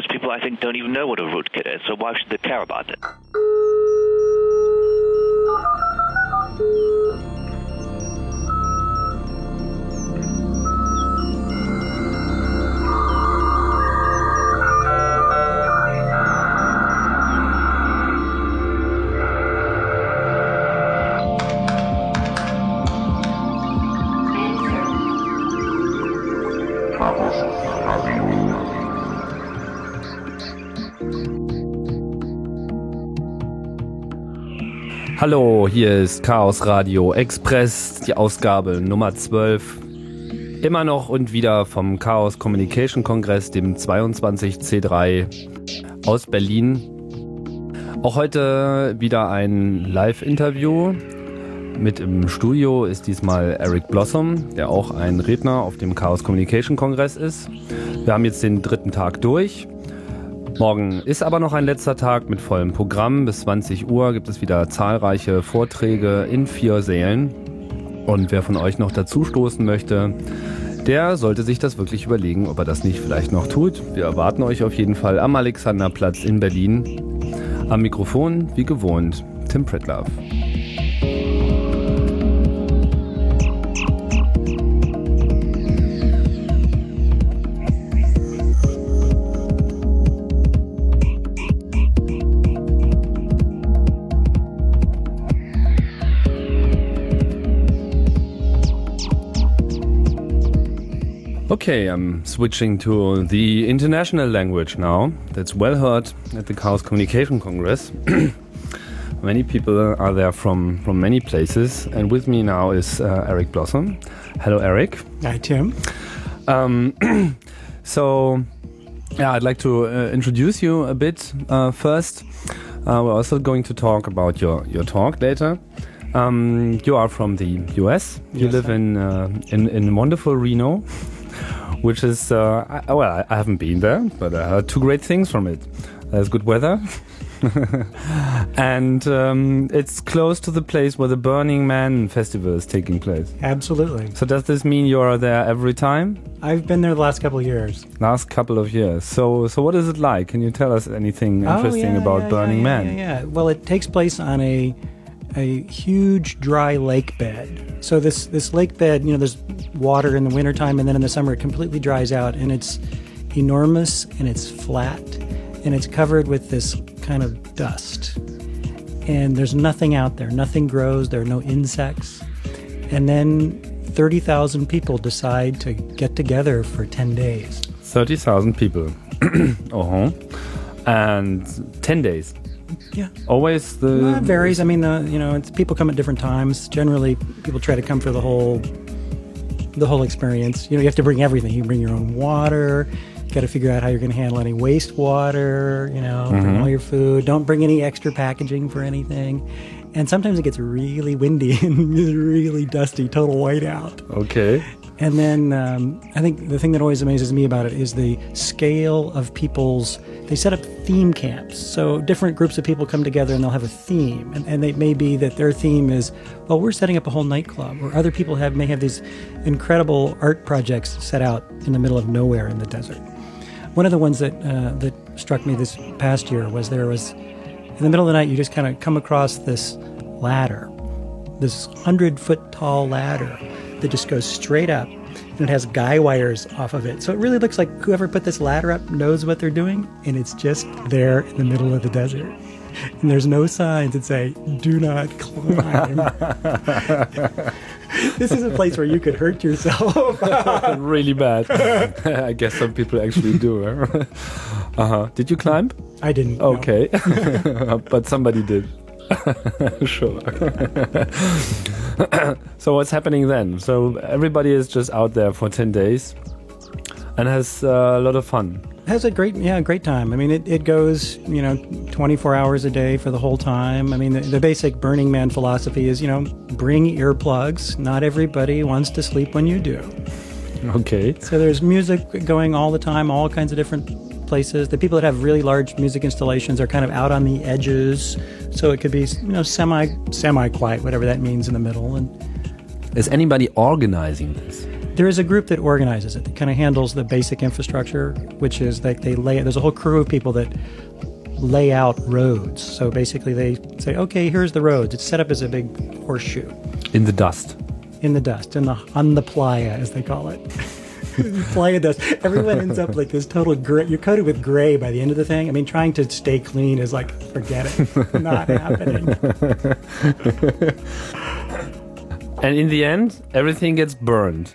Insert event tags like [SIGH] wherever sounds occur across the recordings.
most people, I think, don't even know what a rootkit is, so why should they care about it? Hallo, hier ist Chaos Radio Express, die Ausgabe Nummer 12. Immer noch und wieder vom Chaos Communication Kongress, dem 22C3 aus Berlin. Auch heute wieder ein Live-Interview. Mit im Studio ist diesmal Eric Blossom, der auch ein Redner auf dem Chaos Communication Kongress ist. Wir haben jetzt den dritten Tag durch. Morgen ist aber noch ein letzter Tag mit vollem Programm. Bis 20 Uhr gibt es wieder zahlreiche Vorträge in vier Sälen. Und wer von euch noch dazustoßen möchte, der sollte sich das wirklich überlegen, ob er das nicht vielleicht noch tut. Wir erwarten euch auf jeden Fall am Alexanderplatz in Berlin. Am Mikrofon, wie gewohnt, Tim Pritlove. Okay, I'm switching to the international language now. That's well heard at the Chaos Communication Congress. [CLEARS THROAT] many people are there from, from many places, and with me now is uh, Eric Blossom. Hello, Eric. Hi, Tim. Um, [CLEARS THROAT] so, yeah, I'd like to uh, introduce you a bit uh, first. Uh, we're also going to talk about your, your talk later. Um, you are from the US. You Yes, live in, uh, in in wonderful Reno, which is uh, I, well, I, haven't been there, but I heard two great things from it. There's good weather, [LAUGHS] and um, it's close to the place where the Burning Man festival is taking place. Absolutely. So does this mean you are there every time? I've been there the last couple of years. Last couple of years. So so what is it like? Can you tell us anything Oh, interesting yeah, about yeah, Burning yeah, Man? Yeah, yeah, yeah. Well, it takes place on a a huge dry lake bed. So this this lake bed, you know, there's water in the wintertime and then in the summer it completely dries out and it's enormous and it's flat and it's covered with this kind of dust. And there's nothing out there. Nothing grows. There are no insects. And then 30,000 people decide to get together for 10 days. Thirty thousand people. [CLEARS THROAT] uh huh. And ten days. Yeah. Always the Well, it varies. I mean, uh, you know, it's, people come at different times. Generally, people try to come for the whole, the whole experience. You know, you have to bring everything. You bring your own water. You got to figure out how you're going to handle any wastewater. You know, bring all your food. Don't bring any extra packaging for anything. And sometimes it gets really windy [LAUGHS] and really dusty, total whiteout. Okay. And then um, I think the thing that always amazes me about it is the scale of people's. They set up theme camps. So different groups of people come together and they'll have a theme. And, and it may be that their theme is, well, we're setting up a whole nightclub. Or other people have may have these incredible art projects set out in the middle of nowhere in the desert. One of the ones that uh, that struck me this past year was there was in the middle of the night you just kind of come across this ladder this 100 foot tall ladder that just goes straight up and it has guy wires off of it. So it really looks like whoever put this ladder up knows what they're doing and it's just there in the middle of the desert. And there's no signs that say, do not climb. [LAUGHS] this is a place where you could hurt yourself. [LAUGHS] really bad. [LAUGHS] I guess some people actually do. Huh? uh-huh. Did you climb? I didn't. Okay. but somebody did. sure. [COUGHS] so what's happening then? So everybody is just out there for 10 days and has uh, a lot of fun. has a great yeah great time i mean it, it goes you know 24 hours a day for the whole time i mean the, the basic burning man philosophy is you know bring earplugs not everybody wants to sleep when you do Okay. so there's music going all the time all kinds of different places the people that have really large music installations are kind of out on the edges so it could be you know semi semi quiet whatever that means in the middle and Is anybody organizing this? there is a group that organizes it that kind of handles the basic infrastructure, which is like they lay. There's a whole crew of people that lay out roads. So basically, they say, okay, here's the roads. It's set up as a big horseshoe In the dust. in the dust, in the on the playa, as they call it. [LAUGHS] [LAUGHS] playa dust. Everyone ends up like this total gray. You're coated with gray by the end of the thing. I mean, trying to stay clean is like, forget it, [LAUGHS] not happening. [LAUGHS] And in the end, everything gets burned.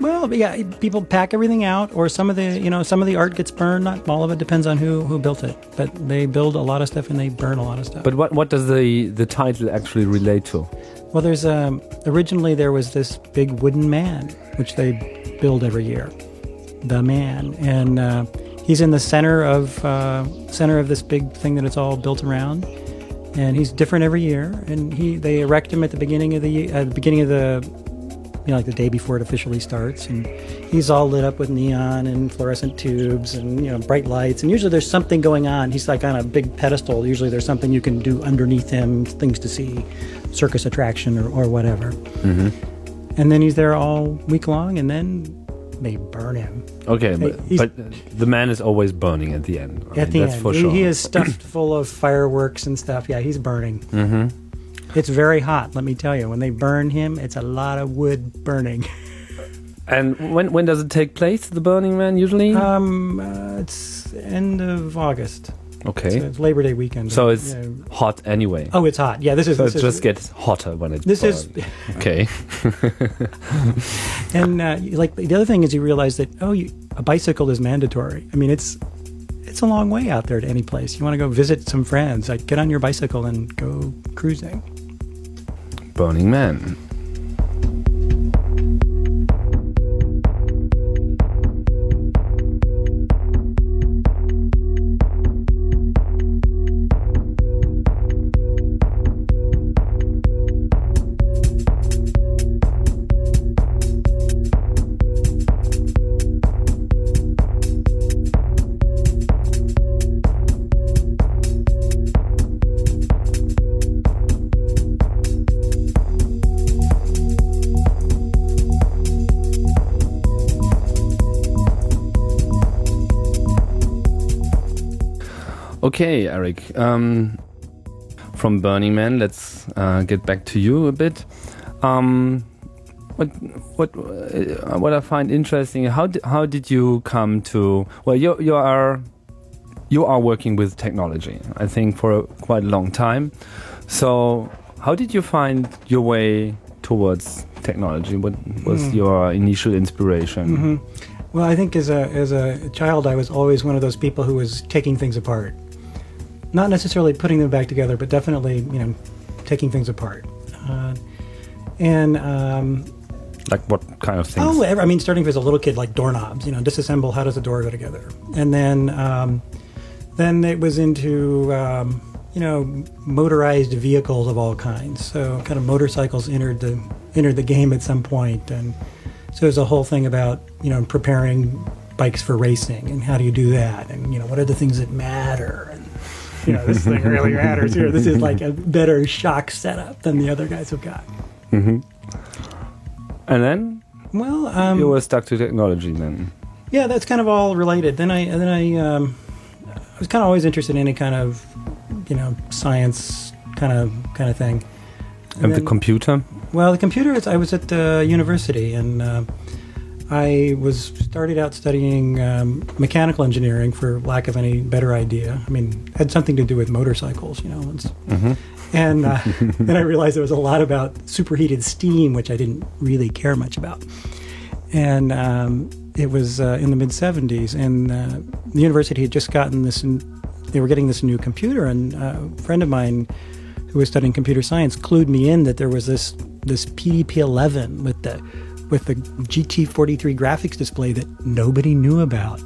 Well, yeah, people pack everything out, or some of the, you know, some of the art gets burned. Not all of it depends on who who built it, but they build a lot of stuff and they burn a lot of stuff. But what, what does the, the title actually relate to? Well, there's um, originally there was this big wooden man which they build every year, the man, and uh, he's in the center of uh, center of this big thing that it's all built around, and he's different every year. And he they erect him at the beginning of the uh, beginning of the you know like the day before it officially starts, and he's all lit up with neon and fluorescent tubes and you know bright lights. And usually there's something going on. He's like on a big pedestal. Usually there's something you can do underneath him, things to see, circus attraction or, or whatever. And then he's there all week long, and then they burn him Okay, but, he's- but the man is always burning at the end. I at mean, the that's end. for he, sure. he is stuffed [CLEARS THROAT] full of fireworks and stuff. Yeah, he's burning. Mm-hmm. It's very hot, let me tell you. When they burn him, it's a lot of wood burning. [LAUGHS] And when when does it take place? The Burning Man usually. Um, uh, it's end of August. Okay, So it's Labor Day weekend. so it's Yeah. hot anyway. Oh, it's hot. Yeah, this is. so it this is- just gets hotter when it's This is, [LAUGHS] okay. [LAUGHS] and uh, like the other thing is, you realize that oh, you, a bicycle is mandatory. I mean, it's it's a long way out there to any place. You want to go visit some friends, like get on your bicycle and go cruising. Burning Man. Okay, Eric. Um, from Burning Man, let's uh, get back to you a bit. Um, what what uh, what I find interesting how di how did you come to well you you are you are working with technology I think for a quite a long time. So how did you find your way towards technology? What was your initial inspiration? Well, I think as a as a child, I was always one of those people who was taking things apart, not necessarily putting them back together, but definitely you know taking things apart. Uh, and um, like what kind of things oh, I mean, starting as a little kid, like doorknobs, you know, disassemble. How does a door go together? And then um, then it was into um, you know motorized vehicles of all kinds. So kind of motorcycles entered the entered the game at some point, and so there's a whole thing about you know preparing bikes for racing and how do you do that, and you know what are the things that matter, and you know this thing really [LAUGHS] matters here. This is like a better shock setup than the other guys have got. and then Well, um, you were stuck to technology then Yeah, that's kind of all related. Then I then I um, I was kind of always interested in any kind of you know science kind of kind of thing. and the then- computer Well, the computer is. I was at the university and uh, I was started out studying um, mechanical engineering for lack of any better idea. I mean, it had something to do with motorcycles, you know. It's, And uh, [LAUGHS] then I realized there was a lot about superheated steam, which I didn't really care much about. And um, it was uh, in the mid 70s, and uh, the university had just gotten this, n- they were getting this new computer. And uh, a friend of mine who was studying computer science clued me in that there was this, this PDP 11 with the with the GT43 graphics display that nobody knew about.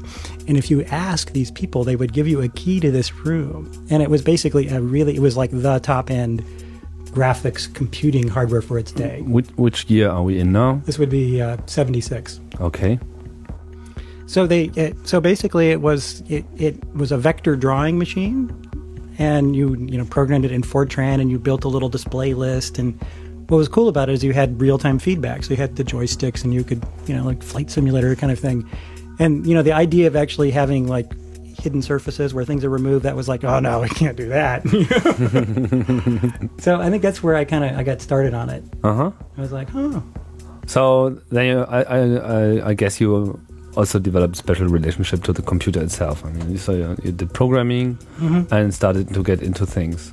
And if you ask these people, they would give you a key to this room. And it was basically a really, it was like the top end graphics computing hardware for its day. which, which year are we in now This would be uh, 76. okay So they, it, so basically, it was it, it was a vector drawing machine, and you you know programmed it in Fortran, and you built a little display list, and what was cool about it is you had real time feedback. So you had the joysticks and you could, you know, like flight simulator kind of thing. And, you know, the idea of actually having like hidden surfaces where things are removed, that was like, oh no, we can't do that. [LAUGHS] so I think that's where I kind of I got started on it. Uh huh. I was like, oh. So then you, I, I, I, guess you also developed special relationship to the computer itself. I mean, so you, did programming Mhm. and started to get into things.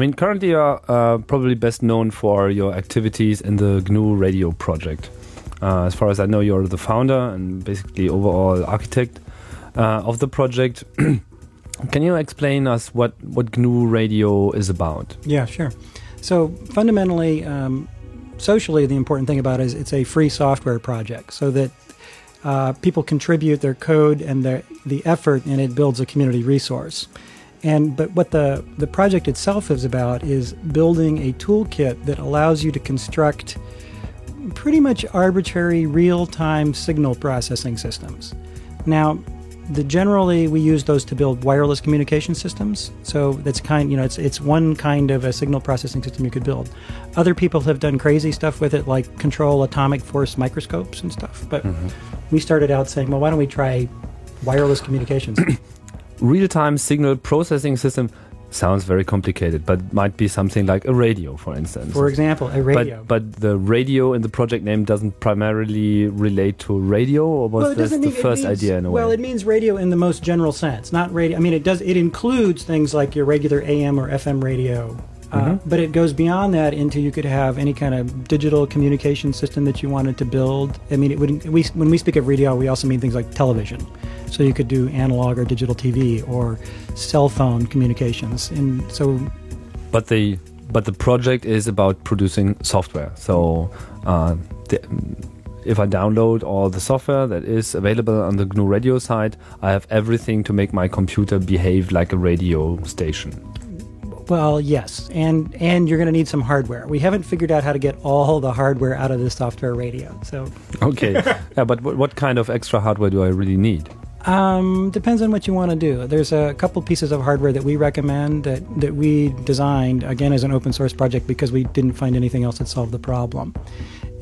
I mean, currently you're uh, probably best known for your activities in the GNU Radio project. Uh, as far as I know, you're the founder and basically overall architect uh, of the project. [CLEARS THROAT] Can you explain us what, what GNU Radio is about? Yeah, sure. So fundamentally, um, socially, the important thing about it is it's a free software project, so that uh, people contribute their code and their the effort, and it builds a community resource. And but what the the project itself is about is building a toolkit that allows you to construct pretty much arbitrary real-time signal processing systems. Now, the generally we use those to build wireless communication systems. So that's kind, you know, it's it's one kind of a signal processing system you could build. Other people have done crazy stuff with it, like control atomic force microscopes and stuff. But mm-hmm. we started out saying, well, why don't we try wireless communications? Real-time signal processing system sounds very complicated, but might be something like a radio, for instance. For example, a radio. But, but the radio in the project name doesn't primarily relate to radio, or was Well, this the mean- first means- idea in a well, way? it means radio in the most general sense, not radio. I mean, it does. It includes things like your regular AM or FM radio, uh, Mm-hmm. but it goes beyond that into you could have any kind of digital communication system that you wanted to build. I mean, it would. We when we speak of radio, we also mean things like television. So you could do analog or digital TV or cell phone communications, and so but the but the project is about producing software. So uh, the, if I download all the software that is available on the GNU Radio site, I have everything to make my computer behave like a radio station. Well, yes, and and you're going to need some hardware. We haven't figured out how to get all the hardware out of this software radio. So Okay, [LAUGHS] yeah, but what kind of extra hardware do I really need? Um, depends on what you want to do. There's a couple pieces of hardware that we recommend that that we designed again as an open source project because we didn't find anything else that solved the problem,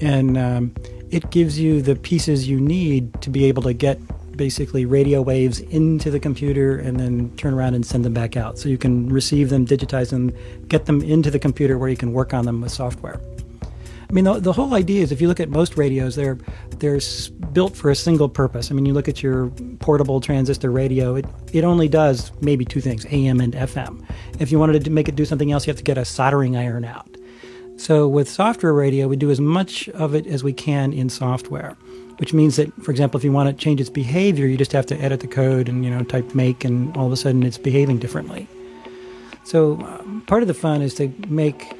and um, it gives you the pieces you need to be able to get basically radio waves into the computer and then turn around and send them back out. So you can receive them, digitize them, get them into the computer where you can work on them with software. I mean, the, the whole idea is if you look at most radios, they're they're built for a single purpose. I mean, you look at your portable transistor radio; it it only does maybe two things: AM and FM. If you wanted to make it do something else, you have to get a soldering iron out. So with software radio, we do as much of it as we can in software, which means that, for example, if you want to change its behavior, you just have to edit the code and you know type make, and all of a sudden it's behaving differently. So um, part of the fun is to make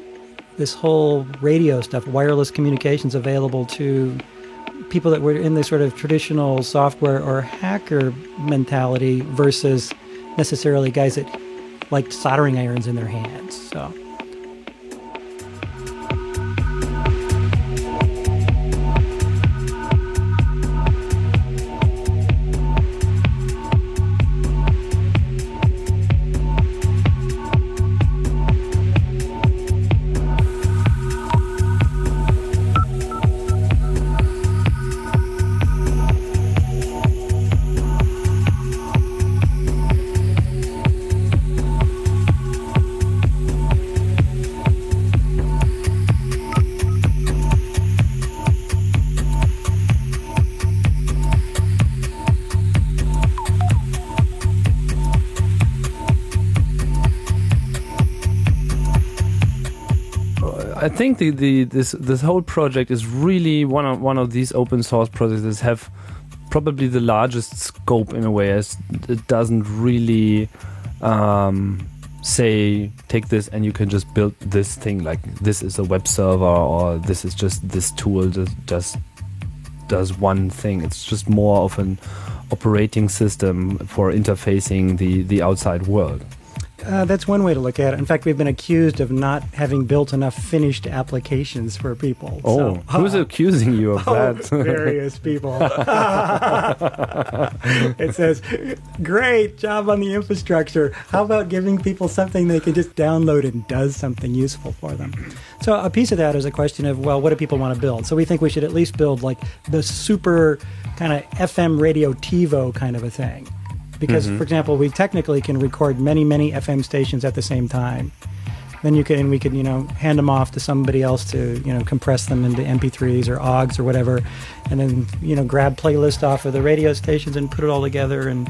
this whole radio stuff, wireless communications, available to people that were in the sort of traditional software or hacker mentality versus necessarily guys that liked soldering irons in their hands. So. I think the, the this this whole project is really one of one of these open source projects that have probably the largest scope in a way, as it doesn't really um, say take this and you can just build this thing like this is a web server or this is just this tool that just does one thing. It's just more of an operating system for interfacing the the outside world. Uh, that's one way to look at it. In fact, we've been accused of not having built enough finished applications for people. Oh, So, who's accusing you of [LAUGHS] Oh, that? various people. [LAUGHS] [LAUGHS] it says, "Great job on the infrastructure. How about giving people something they can just download and does something useful for them?" So a piece of that is a question of, well, what do people want to build? So we think we should at least build like the super kind of FM radio TiVo kind of a thing. Because, mm-hmm. for example, we technically can record many, many FM stations at the same time. Then you can we could you know hand them off to somebody else to you know compress them into MP3s or Oggs or whatever, and then you know grab playlist off of the radio stations and put it all together and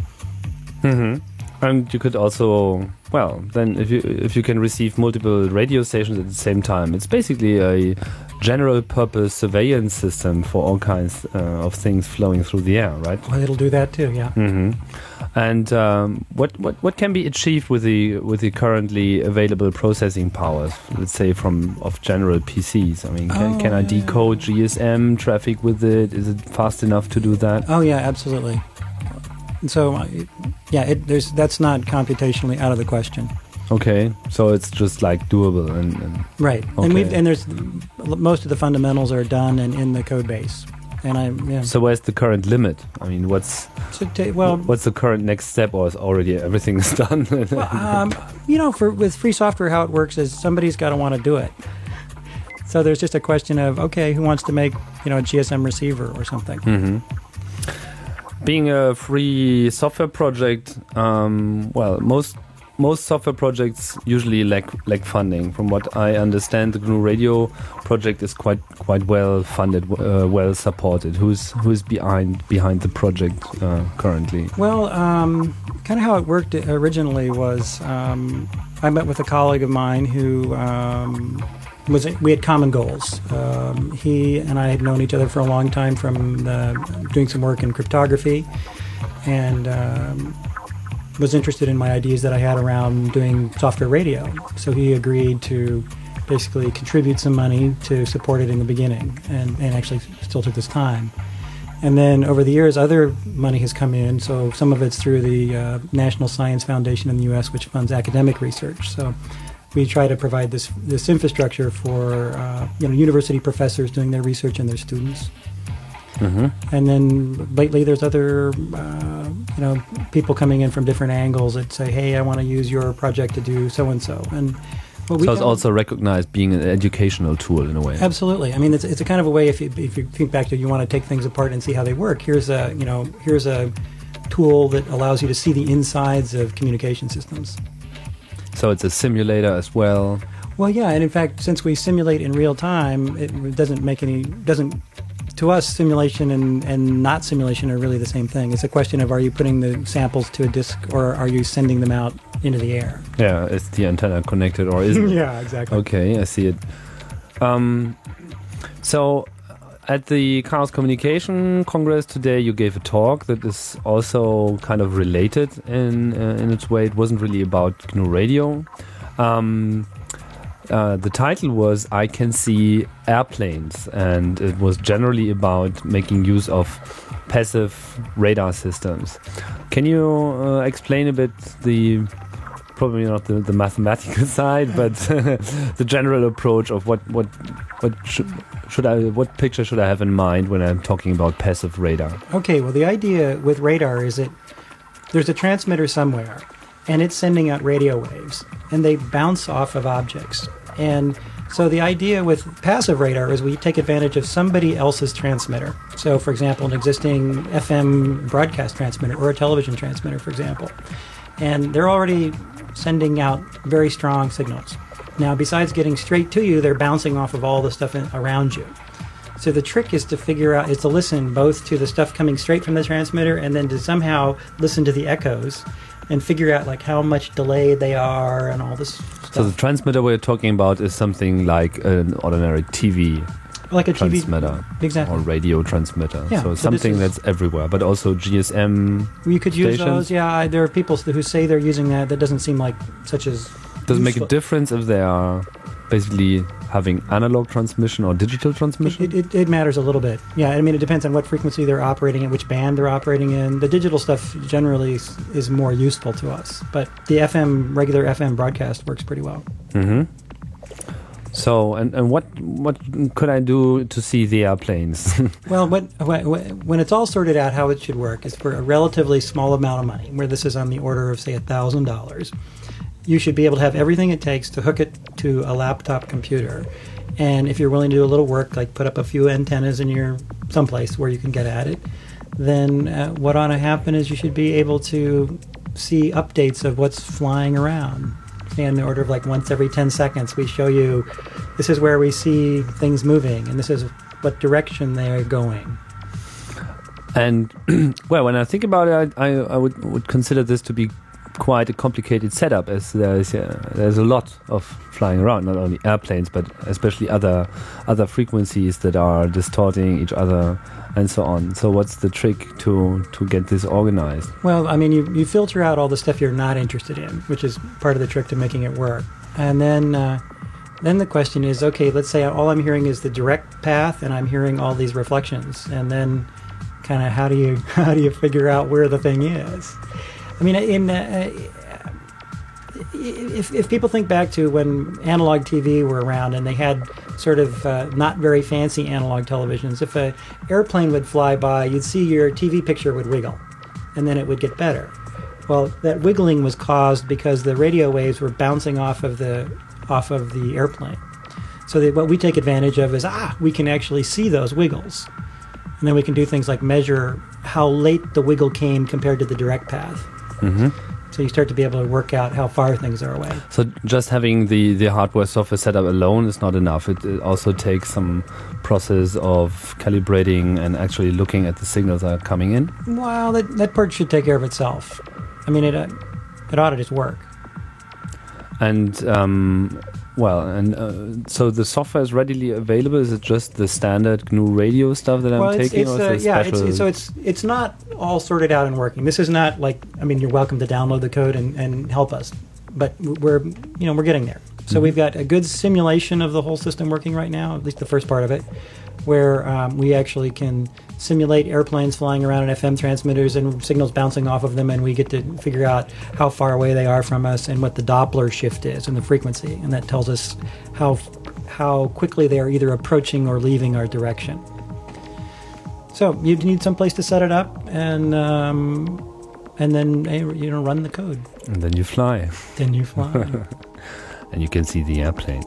mm-hmm. And you could also, well, then if you if you can receive multiple radio stations at the same time, it's basically a general purpose surveillance system for all kinds uh, of things flowing through the air, right? well, it'll do that too. Yeah. hmm And um, what, what what can be achieved with the with the currently available processing powers? Let's say from of general PCs. I mean, can, Oh, can I yeah. decode GSM traffic with it? Is it fast enough to do that? Oh yeah, absolutely. And so yeah, it, there's that's not computationally out of the question. Okay, so it's just like doable and, and Right. And we Okay. and there's most of the fundamentals are done and in the code base. And I yeah. so where's the current limit? I mean, what's So well, what's the current next step, or is already everything is [LAUGHS] done? um, you know, for with free software, how it works is somebody's got to want to do it. So there's just a question of okay, who wants to make you know a GSM receiver or something? hmm Being a free software project, um, well, most most software projects usually lack lack funding. From what I understand, the GNU Radio project is quite quite well funded, uh, well supported. Who's who's behind behind the project uh, currently? Well, um, kind of how it worked originally was um, I met with a colleague of mine who um, was we had common goals. Um, he and I had known each other for a long time from uh, doing some work in cryptography, and um, was interested in my ideas that I had around doing software radio. So he agreed to basically contribute some money to support it in the beginning, and, and actually still took this time. And then over the years, other money has come in. So some of it's through the uh, National Science Foundation in the U.S., which funds academic research. So we try to provide this this infrastructure for uh, you know university professors doing their research and their students. hmm And then lately, there's other uh, you know people coming in from different angles that say, "Hey, I want to use your project to do so and so." And what we So it's also recognized being an educational tool in a way. Absolutely. I mean, it's, it's a kind of a way if you, if you think back to you want to take things apart and see how they work. Here's a you know here's a tool that allows you to see the insides of communication systems. So it's a simulator as well. Well, yeah, and in fact, since we simulate in real time, it doesn't make any doesn't to us simulation and, and not simulation are really the same thing. It's a question of are you putting the samples to a disk or are you sending them out into the air? Yeah, is the antenna connected or isn't it? [LAUGHS] yeah, exactly. Okay, I see it. Um, so, at the Chaos Communication Congress today, you gave a talk that is also kind of related in uh, in its way. It wasn't really about GNU Radio. Um, uh, the title was "I Can See Airplanes," and it was generally about making use of passive radar systems. Can you uh, explain a bit the probably not the, the mathematical [LAUGHS] side, but [LAUGHS] the general approach of what what what should should I what picture should I have in mind when I'm talking about passive radar? Okay, well, the idea with radar is that there's a transmitter somewhere, and it's sending out radio waves, and they bounce off of objects. And so the idea with passive radar is we take advantage of somebody else's transmitter. So, for example, an existing FM broadcast transmitter or a television transmitter, for example. And they're already sending out very strong signals. Now, besides getting straight to you, they're bouncing off of all the stuff in, around you. So the trick is to figure out is to listen both to the stuff coming straight from the transmitter and then to somehow listen to the echoes and figure out like how much delayed they are and all this stuff. So the transmitter we're talking about is something like an ordinary TV like a TV transmitter exactly. or radio transmitter. Yeah, so so something that's everywhere, but also GSM you could use those. Yeah, I, there are people who say they're using that. That doesn't seem like such as does it make a difference if they are basically having analog transmission or digital transmission? It, it, it, matters a little bit. Yeah, I mean, it depends on what frequency they're operating at, which band they're operating in. The digital stuff generally is, is more useful to us, but the FM, regular FM broadcast works pretty well. Mm-hmm. So, and, and what what could I do to see the airplanes? [LAUGHS] well, when, when it's all sorted out, how it should work is for a relatively small amount of money, where this is on the order of, say, $1,000 you should be able to have everything it takes to hook it to a laptop computer. And if you're willing to do a little work, like put up a few antennas in your someplace where you can get at it, then uh, what ought to happen is you should be able to see updates of what's flying around. In the order of like once every 10 seconds, we show you this is where we see things moving, and this is what direction they are going. And [CLEARS THROAT] well, when I think about it, I, I, I would, would consider this to be quite a complicated setup as there's uh, there's a lot of flying around, not only airplanes but especially other other frequencies that are distorting each other and so on. So what's the trick to to get this organized? Well, I mean, you you filter out all the stuff you're not interested in, which is part of the trick to making it work, and then. Uh, then the question is, okay, let's say all I'm hearing is the direct path, and I'm hearing all these reflections, and then kind of how do you [LAUGHS] how do you figure out where the thing is? I mean, in uh, if, if people think back to when analog TV were around and they had sort of uh, not very fancy analog televisions, if an airplane would fly by, you'd see your TV picture would wiggle, and then it would get better. Well, that wiggling was caused because the radio waves were bouncing off of the off of the airplane. So that what we take advantage of is ah, we can actually see those wiggles, and then we can do things like measure how late the wiggle came compared to the direct path. Mm-hmm. So you start to be able to work out how far things are away. So just having the, the hardware software setup alone is not enough. It, it also takes some process of calibrating and actually looking at the signals that are coming in. Well, that, that part should take care of itself. I mean, it, uh, it ought to just work. And um, well, and uh, so the software is readily available. Is it just the standard GNU Radio stuff that well, I'm it's, taking? It's, uh, yeah, it's, so it's it's not all sorted out and working. This is not like I mean, you're welcome to download the code and, and help us, but we're you know we're getting there. So mm-hmm. we've got a good simulation of the whole system working right now, at least the first part of it, where um, we actually can simulate airplanes flying around and FM transmitters and signals bouncing off of them, and we get to figure out how far away they are from us and what the Doppler shift is and the frequency, and that tells us how how quickly they are either approaching or leaving our direction. So you need some place to set it up, and um, and then you know run the code. And then you fly. Then you fly. [LAUGHS] and you can see the airplane.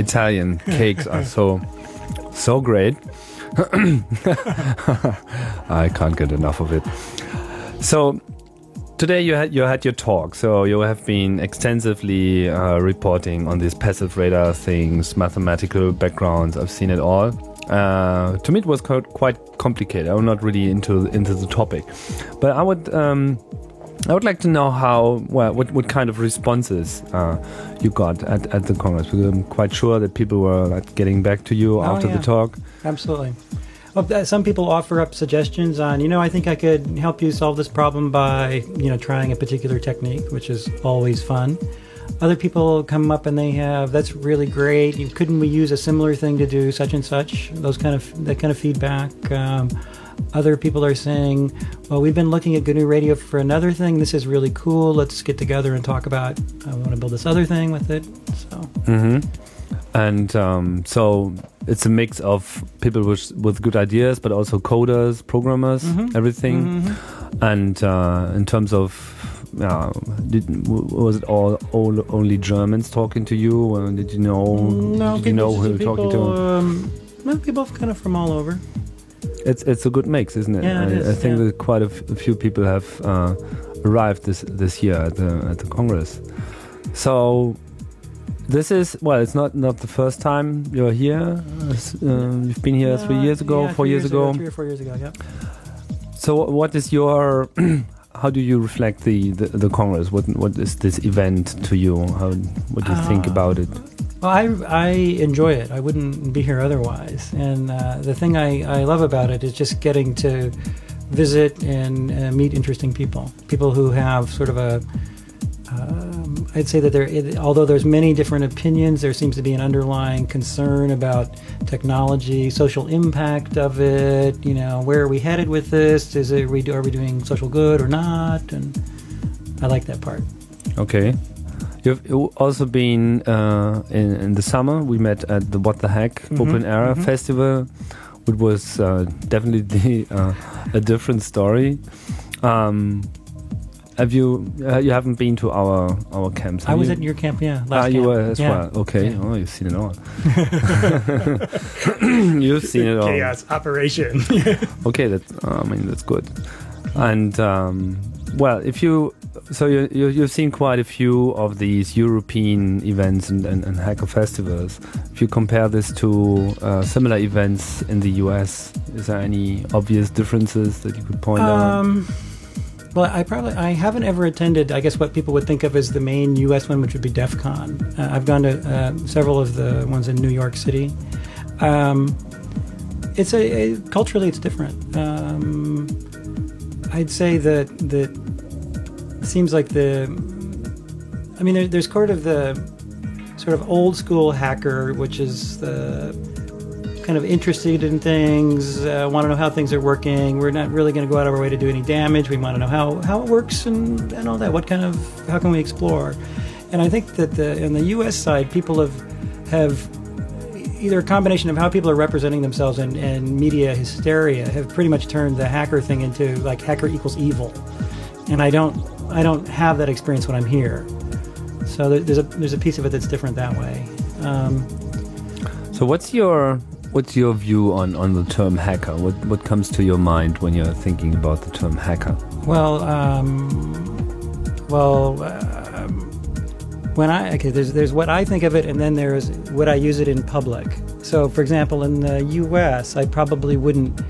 Italian [LAUGHS] cakes are so so great. [LAUGHS] I can't get enough of it. So today you had you had your talk. So you have been extensively uh, reporting on these passive radar things, mathematical backgrounds. I've seen it all. Uh, to me, it was quite, quite complicated. I'm not really into into the topic, but I would. Um, I would like to know how, well, what, what kind of responses uh, you got at, at the Congress. Because I'm quite sure that people were like, getting back to you oh, after yeah. the talk. Absolutely. Well, some people offer up suggestions on, you know, I think I could help you solve this problem by, you know, trying a particular technique, which is always fun. other people come up and they have that's really great. You, couldn't we use a similar thing to do such and such? Those kind of that kind of feedback. Um, other people are saying, "Well, we've been looking at GNU Radio for another thing. This is really cool. Let's get together and talk about. I want to build this other thing with it." So. Mm-hmm. And um, so it's a mix of people with, with good ideas, but also coders, programmers, Mhm. everything. Mhm. And uh, in terms of, uh, did, was it all, all only Germans talking to you? Did you know? No, did you know who you were people, talking to? Um, no, people kind of from all over. It's it's a good mix, isn't it? Yeah, it I, is, I think yeah. that quite a, few people have uh, arrived this this year at the at the Congress. So this is well, it's not not the first time you're here. Uh, you've been here three Uh, years ago, yeah, four three years, ago. three or four years ago. Yeah. So what is your [CLEARS THROAT] how do you reflect the, the, the Congress? What what is this event to you? How what do you think Uh, about it? Well, I, I enjoy it. I wouldn't be here otherwise. And uh, the thing I, I love about it is just getting to visit and uh, meet interesting people. People who have sort of a, um, I'd say that there, it, although there's many different opinions, there seems to be an underlying concern about technology, social impact of it. You know, where are we headed with this? Is it, are we, are we doing social good or not? And I like that part. Okay. You've also been uh, in, in the summer. We met at the What the Hack Mhm, Open Air mhm. Festival, which was uh, definitely [LAUGHS] uh, a different story. Um, have you uh, you haven't been to our our camps? I was you? at your camp, yeah. Ah, last you were as Yeah. well. Okay. Yeah. Oh, you've seen it all. [LAUGHS] [COUGHS] you've seen it all. Chaos operation. [LAUGHS] Okay, that I mean that's good. And um, well, if you so you, you you've seen quite a few of these European events and, and, and hacker festivals. If you compare this to uh, similar events in the US, is there any obvious differences that you could point out? Um, well, I probably I haven't ever attended. I guess what people would think of as the main U.S. one, which would be DEF CON. Uh, I've gone to uh, several of the ones in New York City. Um, it's a, a culturally it's different. Um, I'd say that that seems like the. I mean, there, there's sort of the sort of old school hacker, which is the kind of interested in things, uh, want to know how things are working. We're not really going to go out of our way to do any damage. We want to know how, how it works and, and all that. What kind of how can we explore? And I think that the in the U.S. side, people have have either a combination of how people are representing themselves and, and media hysteria have pretty much turned the hacker thing into like hacker equals evil. And I don't I don't have that experience when I'm here. So there's a there's a piece of it that's different that way. Um, so what's your what's your view on, on the term hacker? What what comes to your mind when you're thinking about the term hacker? Well, um, well, um, when I okay, there's there's what I think of it, and then there's what I use it in public. So, for example, in the U.S., I probably wouldn't,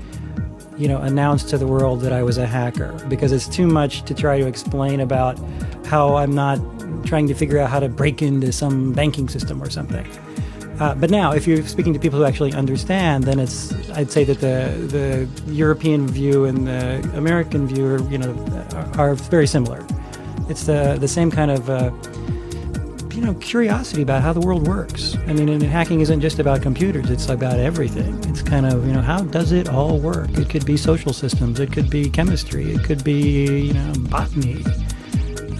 you know, announce to the world that I was a hacker because it's too much to try to explain about how I'm not trying to figure out how to break into some banking system or something. Uh, but now, if you're speaking to people who actually understand, then it's I'd say that the the European view and the American view, are, you know, are, very similar. It's the the same kind of uh, you know curiosity about how the world works. I mean, and hacking isn't just about computers; it's about everything. It's kind of you know how does it all work? It could be social systems, it could be chemistry, it could be you know botany,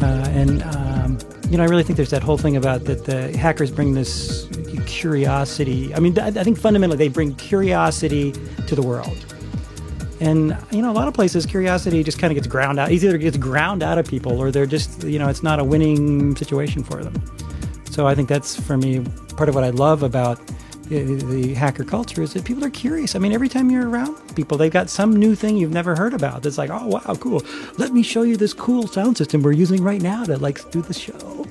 uh, and um, you know I really think there's that whole thing about that the hackers bring this curiosity. I mean, I I think fundamentally they bring curiosity to the world. And you know, a lot of places, curiosity just kind of gets ground out. Either it gets ground out of people, or they're just you know, it's not a winning situation for them. So I think that's for me part of what I love about the, the hacker culture is that people are curious. I mean, every time you're around people, they've got some new thing you've never heard about. That's like, oh wow, cool. Let me show you this cool sound system we're using right now to like do the show.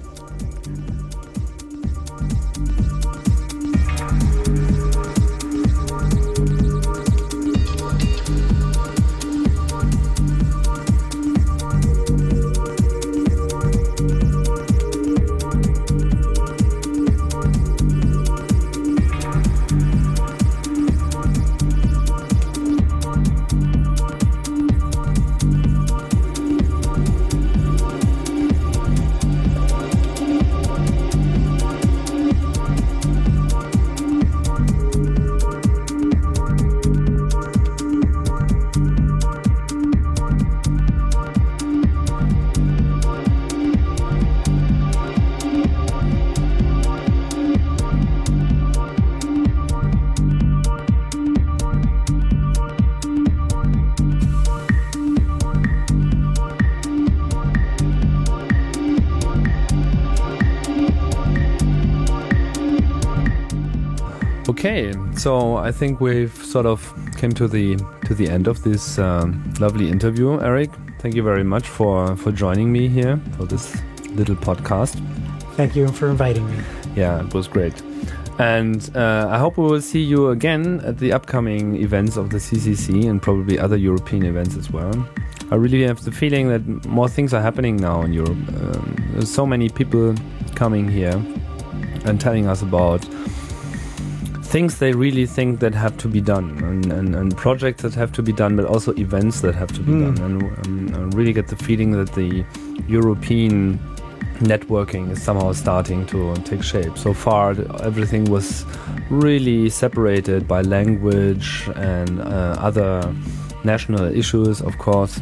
Okay, so I think we've sort of came to the to the end of this um, lovely interview, Eric. Thank you very much for for joining me here for this little podcast. Thank you for inviting me. Yeah, it was great. And uh, I hope we will see you again at the upcoming events of the CCC and probably other European events as well. I really have the feeling that more things are happening now in Europe. Um, there's so many people coming here and telling us about things they really think that have to be done and, and, and projects that have to be done, but also events that have to be Mm. done. And um, I really get the feeling that the European networking is somehow starting to take shape. So far, everything was really separated by language and uh, other national issues, of course.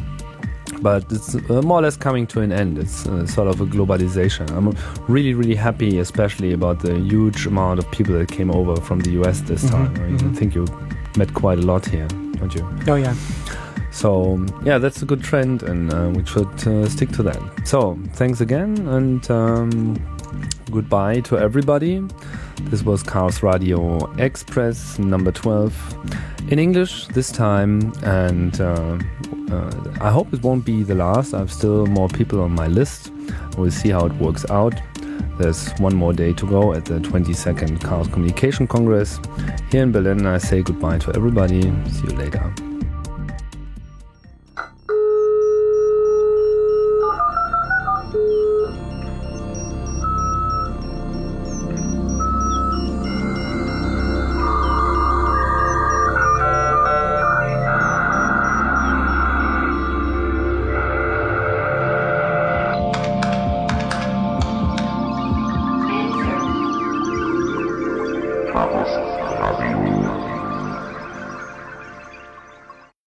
But it's uh, more or less coming to an end. It's uh, sort of a globalization. I'm really, really happy, especially about the huge amount of people that came over from the US this Mhm, time. I mhm. Think you met quite a lot here, don't you? Oh yeah. So yeah, that's a good trend, and uh, we should uh, stick to that. So thanks again, and um, goodbye to everybody. This was Chaosradio Express number twelve in English this time, and uh, uh, I hope it won't be the last. I have still more people on my list. We'll see how it works out. There's one more day to go at the 22nd Chaos Communication Congress here in Berlin. I say goodbye to everybody. See you later.